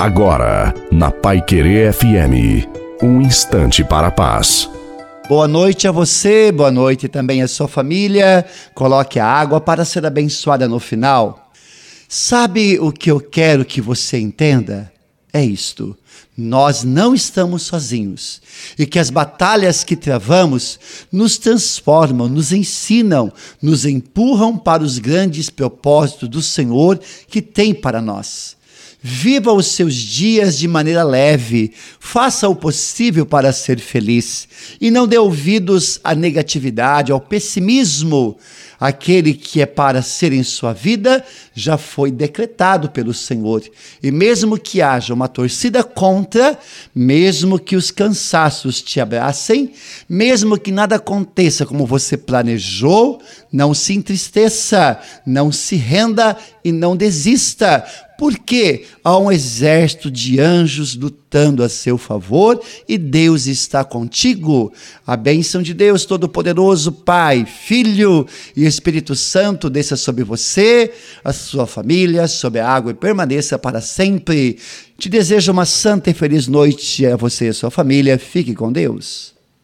Agora, na Pai Querer FM, um instante para a paz. Boa noite a você, boa noite também à sua família. Coloque a água para ser abençoada no final. Sabe o que eu quero que você entenda? É isto. Nós não estamos sozinhos e que as batalhas que travamos nos transformam, nos ensinam, nos empurram para os grandes propósitos do Senhor que tem para nós. Viva os seus dias de maneira leve, faça o possível para ser feliz e não dê ouvidos à negatividade, ao pessimismo. Aquele que é para ser em sua vida já foi decretado pelo Senhor. E mesmo que haja uma torcida contra, mesmo que os cansaços te abracem, mesmo que nada aconteça como você planejou, não se entristeça, não se renda e não desista, porque há um exército de anjos lutando a seu favor e Deus está contigo. A bênção de Deus Todo-Poderoso, Pai, Filho e Espírito Santo desça sobre você, a sua família, sobre a água e permaneça para sempre. Te desejo uma santa e feliz noite a você e a sua família. Fique com Deus.